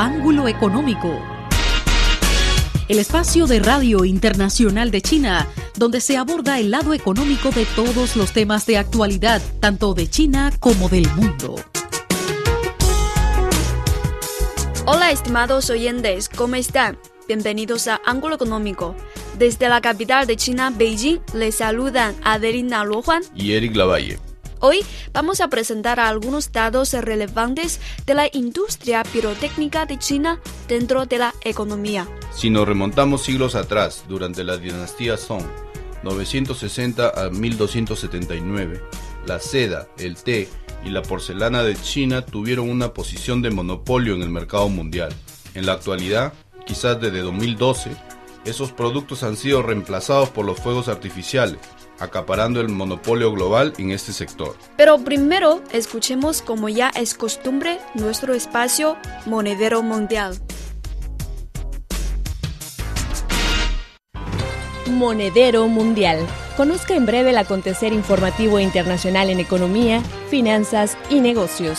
Ángulo Económico. El espacio de Radio Internacional de China, donde se aborda el lado económico de todos los temas de actualidad, tanto de China como del mundo. Hola estimados oyentes, ¿cómo están? Bienvenidos a Ángulo Económico. Desde la capital de China, Beijing, les saludan Adelina Luojuan y Eric Lavalle. Hoy vamos a presentar algunos datos relevantes de la industria pirotécnica de China dentro de la economía. Si nos remontamos siglos atrás, durante la dinastía Song, 960 a 1279, la seda, el té y la porcelana de China tuvieron una posición de monopolio en el mercado mundial. En la actualidad, quizás desde 2012, esos productos han sido reemplazados por los fuegos artificiales, acaparando el monopolio global en este sector. Pero primero, escuchemos como ya es costumbre nuestro espacio monedero mundial. Monedero Mundial. Conozca en breve el acontecer informativo internacional en economía, finanzas y negocios.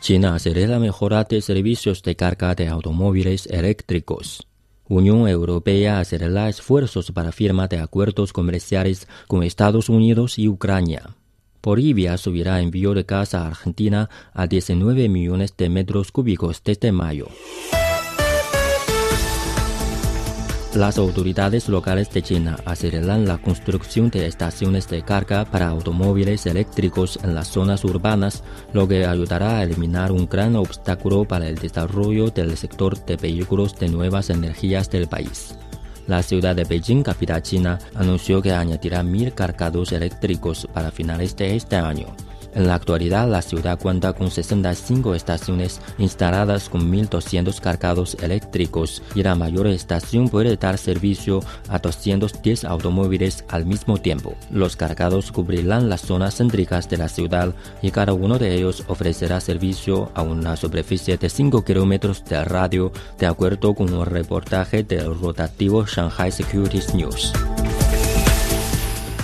China acelera mejora de servicios de carga de automóviles eléctricos. Unión Europea acelera esfuerzos para firma de acuerdos comerciales con Estados Unidos y Ucrania. Bolivia subirá envío de gas a Argentina a 19 millones de metros cúbicos desde mayo. Las autoridades locales de China aceleran la construcción de estaciones de carga para automóviles eléctricos en las zonas urbanas, lo que ayudará a eliminar un gran obstáculo para el desarrollo del sector de vehículos de nuevas energías del país. La ciudad de Beijing, capital china, anunció que añadirá mil cargados eléctricos para finales de este año. En la actualidad, la ciudad cuenta con 65 estaciones instaladas con 1.200 cargados eléctricos y la mayor estación puede dar servicio a 210 automóviles al mismo tiempo. Los cargados cubrirán las zonas céntricas de la ciudad y cada uno de ellos ofrecerá servicio a una superficie de 5 kilómetros de radio, de acuerdo con un reportaje del rotativo Shanghai Securities News.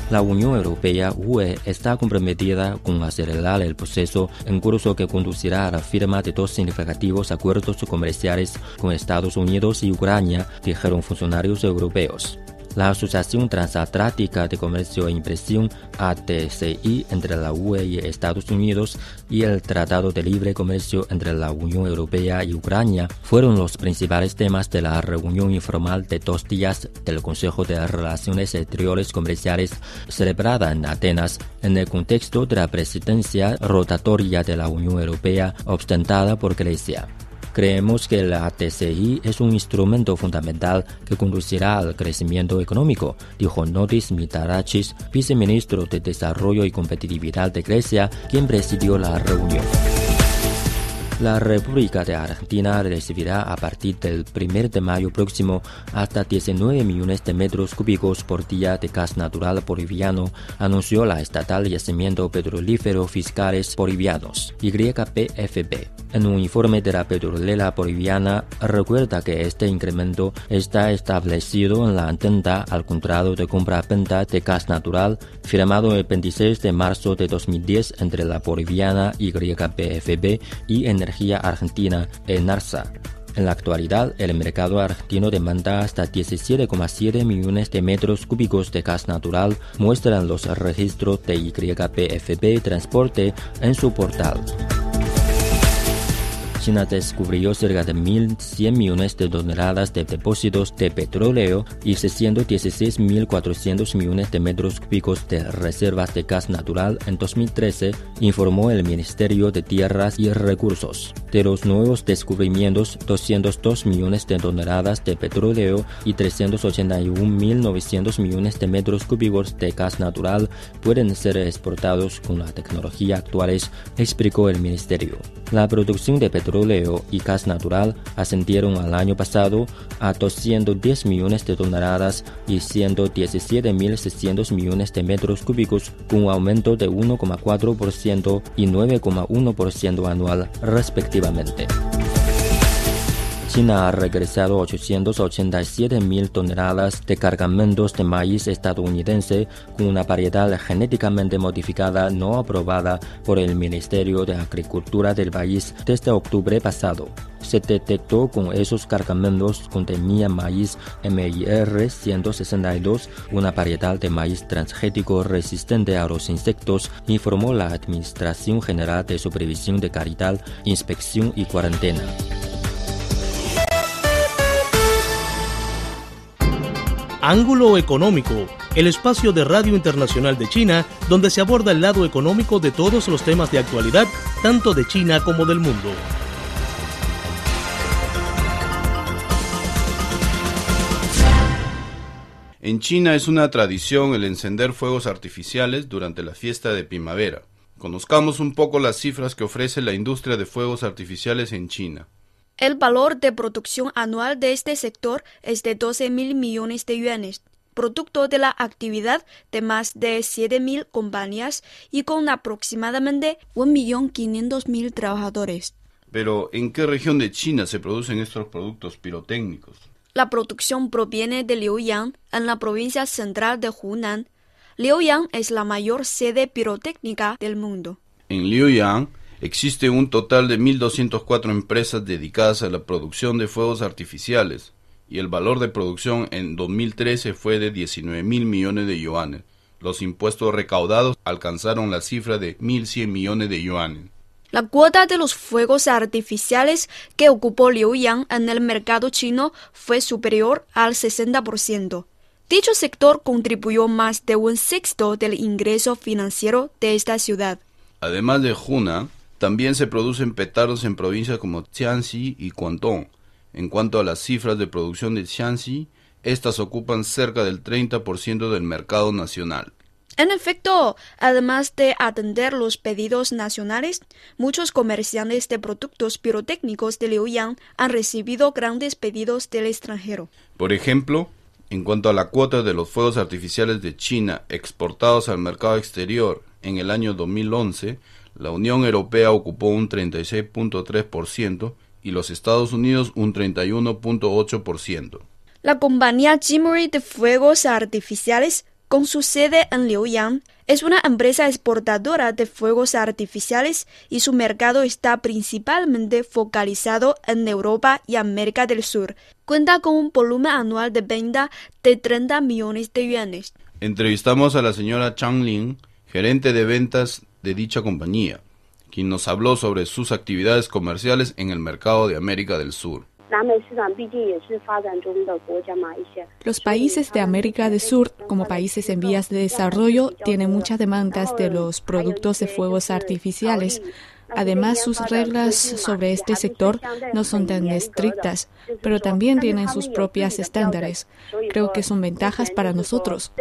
La Unión Europea UE está comprometida con acelerar el proceso en curso que conducirá a la firma de dos significativos acuerdos comerciales con Estados Unidos y Ucrania, dijeron funcionarios europeos la Asociación Transatlántica de Comercio e Impresión ATCI entre la UE y Estados Unidos y el Tratado de Libre Comercio entre la Unión Europea y Ucrania fueron los principales temas de la reunión informal de dos días del Consejo de Relaciones Exteriores Comerciales celebrada en Atenas en el contexto de la presidencia rotatoria de la Unión Europea ostentada por Grecia. Creemos que la TCI es un instrumento fundamental que conducirá al crecimiento económico, dijo Notis Mitarachis, viceministro de Desarrollo y Competitividad de Grecia, quien presidió la reunión. La República de Argentina recibirá a partir del 1 de mayo próximo hasta 19 millones de metros cúbicos por día de gas natural boliviano, anunció la estatal Yacimiento Petrolífero Fiscales Bolivianos, YPFB. En un informe de la petrolera boliviana, recuerda que este incremento está establecido en la atenta al contrato de compra-venta de gas natural firmado el 26 de marzo de 2010 entre la boliviana YPFB y en Energía Argentina, ENARSA. En la actualidad, el mercado argentino demanda hasta 17,7 millones de metros cúbicos de gas natural, muestran los registros de YPFB Transporte en su portal. China descubrió cerca de 1.100 millones de toneladas de depósitos de petróleo y 616.400 millones de metros cúbicos de reservas de gas natural en 2013, informó el Ministerio de Tierras y Recursos. De los nuevos descubrimientos, 202 millones de toneladas de petróleo y 381.900 millones de metros cúbicos de gas natural pueden ser exportados con la tecnología actuales, explicó el Ministerio. La producción de petróleo petróleo y gas natural ascendieron al año pasado a 210 millones de toneladas y 117.600 millones de metros cúbicos, con un aumento de 1,4% y 9,1% anual respectivamente. China ha regresado 887 mil toneladas de cargamentos de maíz estadounidense con una variedad genéticamente modificada no aprobada por el Ministerio de Agricultura del país desde octubre pasado se detectó con esos cargamentos contenía maíz MIR 162, una variedad de maíz transgético resistente a los insectos, informó la Administración General de Supervisión de Calidad, Inspección y Cuarentena. Ángulo Económico, el espacio de Radio Internacional de China donde se aborda el lado económico de todos los temas de actualidad, tanto de China como del mundo. En China es una tradición el encender fuegos artificiales durante la fiesta de primavera. Conozcamos un poco las cifras que ofrece la industria de fuegos artificiales en China. El valor de producción anual de este sector es de 12 mil millones de yuanes, producto de la actividad de más de 7 mil compañías y con aproximadamente 1.500.000 trabajadores. Pero, ¿en qué región de China se producen estos productos pirotécnicos? La producción proviene de Liuyang, en la provincia central de Hunan. Liuyang es la mayor sede pirotécnica del mundo. En Liuyang existe un total de 1.204 empresas dedicadas a la producción de fuegos artificiales y el valor de producción en 2013 fue de 19 mil millones de yuanes. Los impuestos recaudados alcanzaron la cifra de 1.100 millones de yuanes. La cuota de los fuegos artificiales que ocupó Liu Yang en el mercado chino fue superior al 60%. Dicho sector contribuyó más de un sexto del ingreso financiero de esta ciudad. Además de Hunan, también se producen petardos en provincias como Jiangxi y Guangdong. En cuanto a las cifras de producción de Jiangxi, estas ocupan cerca del 30% del mercado nacional. En efecto, además de atender los pedidos nacionales, muchos comerciantes de productos pirotécnicos de Liuyang han recibido grandes pedidos del extranjero. Por ejemplo, en cuanto a la cuota de los fuegos artificiales de China exportados al mercado exterior en el año 2011, la Unión Europea ocupó un 36.3% y los Estados Unidos un 31.8%. La compañía Jimmery de fuegos artificiales con su sede en Liuyang, es una empresa exportadora de fuegos artificiales y su mercado está principalmente focalizado en Europa y América del Sur. Cuenta con un volumen anual de venta de 30 millones de yuanes. Entrevistamos a la señora Chang Lin, gerente de ventas de dicha compañía, quien nos habló sobre sus actividades comerciales en el mercado de América del Sur. Los países de América del Sur, como países en vías de desarrollo, tienen muchas demandas de los productos de fuegos artificiales. Además, sus reglas sobre este sector no son tan estrictas, pero también tienen sus propias estándares. Creo que son ventajas para nosotros.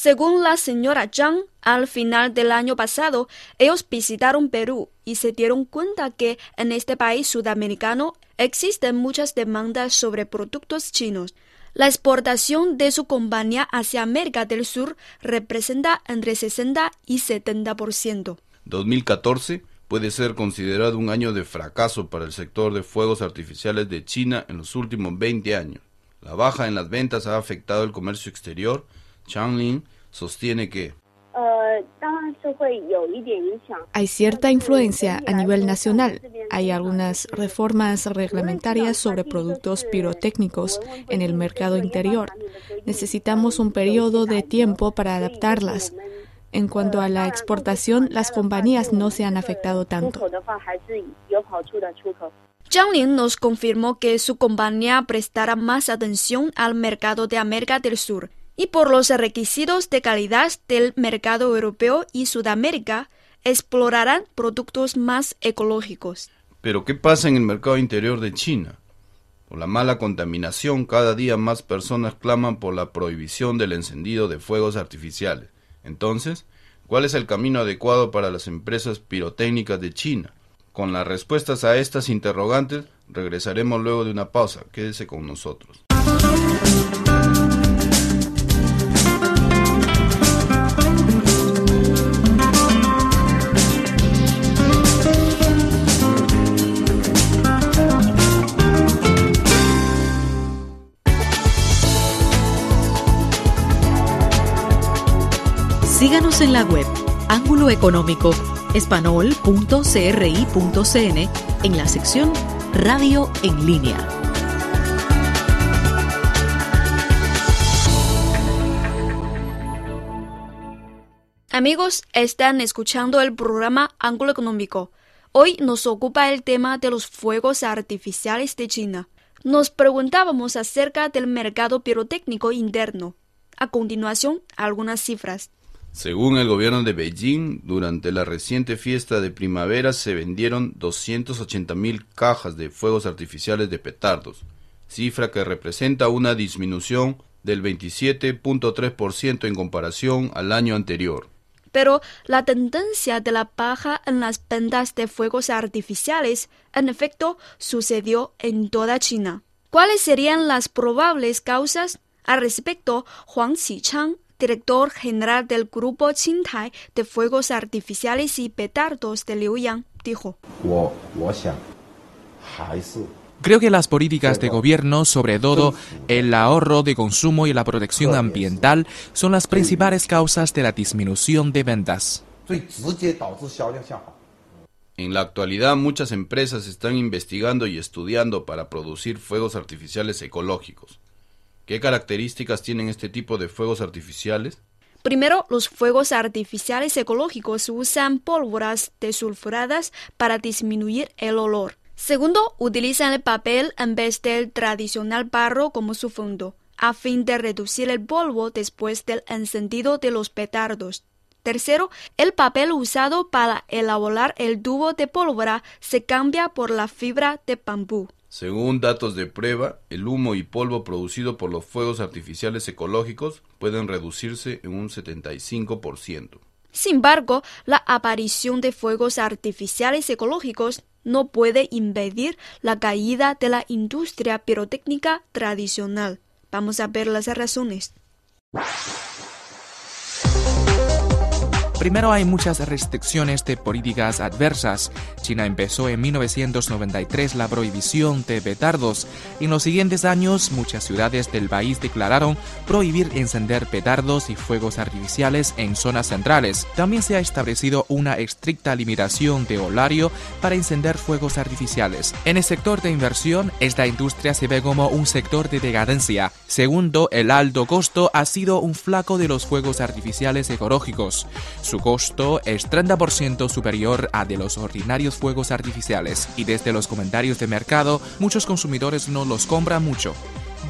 Según la señora Zhang, al final del año pasado, ellos visitaron Perú y se dieron cuenta que en este país sudamericano existen muchas demandas sobre productos chinos. La exportación de su compañía hacia América del Sur representa entre 60 y 70%. 2014 puede ser considerado un año de fracaso para el sector de fuegos artificiales de China en los últimos 20 años. La baja en las ventas ha afectado el comercio exterior Changlin sostiene que hay cierta influencia a nivel nacional. Hay algunas reformas reglamentarias sobre productos pirotécnicos en el mercado interior. Necesitamos un periodo de tiempo para adaptarlas. En cuanto a la exportación, las compañías no se han afectado tanto. Zhang Lin nos confirmó que su compañía prestará más atención al mercado de América del Sur y por los requisitos de calidad del mercado europeo y Sudamérica, explorarán productos más ecológicos. Pero ¿qué pasa en el mercado interior de China? Por la mala contaminación, cada día más personas claman por la prohibición del encendido de fuegos artificiales. Entonces, ¿cuál es el camino adecuado para las empresas pirotécnicas de China? Con las respuestas a estas interrogantes, regresaremos luego de una pausa. Quédese con nosotros. Síguenos en la web Ángulo Económico, espanol.cri.cn, en la sección Radio en línea. Amigos, están escuchando el programa Ángulo Económico. Hoy nos ocupa el tema de los fuegos artificiales de China. Nos preguntábamos acerca del mercado pirotécnico interno. A continuación, algunas cifras. Según el gobierno de Beijing, durante la reciente fiesta de primavera se vendieron 280.000 cajas de fuegos artificiales de petardos, cifra que representa una disminución del 27.3% en comparación al año anterior. Pero la tendencia de la baja en las ventas de fuegos artificiales, en efecto, sucedió en toda China. ¿Cuáles serían las probables causas? Al respecto, Huang Qichang, director general del grupo Qingtai de fuegos artificiales y petardos de Liuyang, dijo: Creo que las políticas de gobierno, sobre todo el ahorro de consumo y la protección ambiental, son las principales causas de la disminución de ventas. En la actualidad muchas empresas están investigando y estudiando para producir fuegos artificiales ecológicos. ¿Qué características tienen este tipo de fuegos artificiales? Primero, los fuegos artificiales ecológicos usan pólvoras desulfuradas para disminuir el olor. Segundo, utilizan el papel en vez del tradicional barro como su fondo, a fin de reducir el polvo después del encendido de los petardos. Tercero, el papel usado para elaborar el tubo de pólvora se cambia por la fibra de bambú. Según datos de prueba, el humo y polvo producido por los fuegos artificiales ecológicos pueden reducirse en un 75%. Sin embargo, la aparición de fuegos artificiales ecológicos no puede impedir la caída de la industria pirotécnica tradicional. Vamos a ver las razones. Primero hay muchas restricciones de políticas adversas. China empezó en 1993 la prohibición de petardos. En los siguientes años, muchas ciudades del país declararon prohibir encender petardos y fuegos artificiales en zonas centrales. También se ha establecido una estricta limitación de horario para encender fuegos artificiales. En el sector de inversión, esta industria se ve como un sector de decadencia. Segundo, el alto costo ha sido un flaco de los fuegos artificiales ecológicos. Su costo es 30% superior a de los ordinarios fuegos artificiales y desde los comentarios de mercado muchos consumidores no los compran mucho.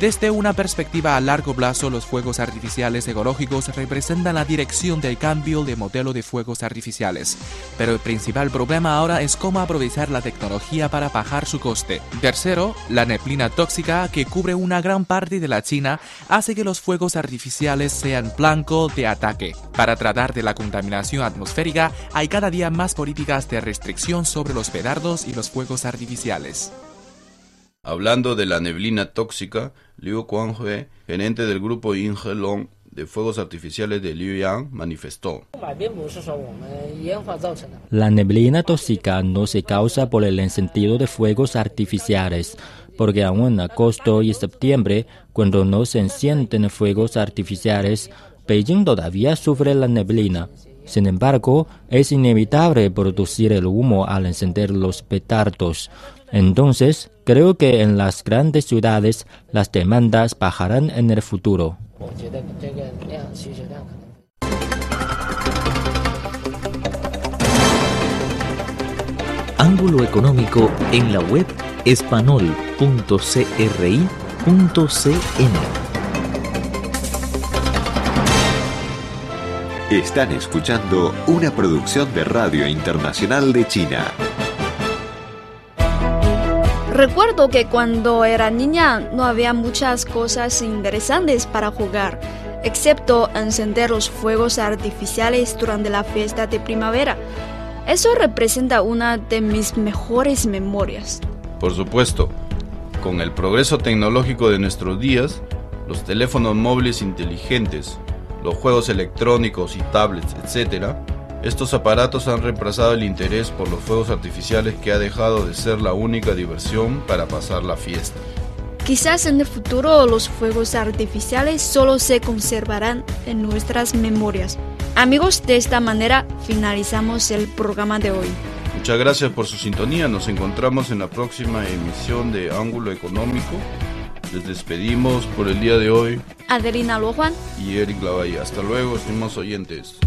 Desde una perspectiva a largo plazo, los fuegos artificiales ecológicos representan la dirección del cambio de modelo de fuegos artificiales. Pero el principal problema ahora es cómo aprovechar la tecnología para bajar su coste. Tercero, la neblina tóxica que cubre una gran parte de la China hace que los fuegos artificiales sean blanco de ataque. Para tratar de la contaminación atmosférica, hay cada día más políticas de restricción sobre los pedardos y los fuegos artificiales. Hablando de la neblina tóxica, Liu Kuanghui, gerente del grupo Ingelong de fuegos artificiales de Liuyang, manifestó. La neblina tóxica no se causa por el encendido de fuegos artificiales, porque aún en agosto y septiembre, cuando no se encienden fuegos artificiales, Beijing todavía sufre la neblina. Sin embargo, es inevitable producir el humo al encender los petardos. Entonces, creo que en las grandes ciudades las demandas bajarán en el futuro. Ángulo económico en la web espanol.cri.cn. Están escuchando una producción de Radio Internacional de China. Recuerdo que cuando era niña no había muchas cosas interesantes para jugar, excepto encender los fuegos artificiales durante la fiesta de primavera. Eso representa una de mis mejores memorias. Por supuesto, con el progreso tecnológico de nuestros días, los teléfonos móviles inteligentes, los juegos electrónicos y tablets, etc., estos aparatos han reemplazado el interés por los fuegos artificiales que ha dejado de ser la única diversión para pasar la fiesta. Quizás en el futuro los fuegos artificiales solo se conservarán en nuestras memorias. Amigos, de esta manera finalizamos el programa de hoy. Muchas gracias por su sintonía. Nos encontramos en la próxima emisión de Ángulo Económico. Les despedimos por el día de hoy. Adelina Juan y Eric Lavalle. Hasta luego, estimados oyentes.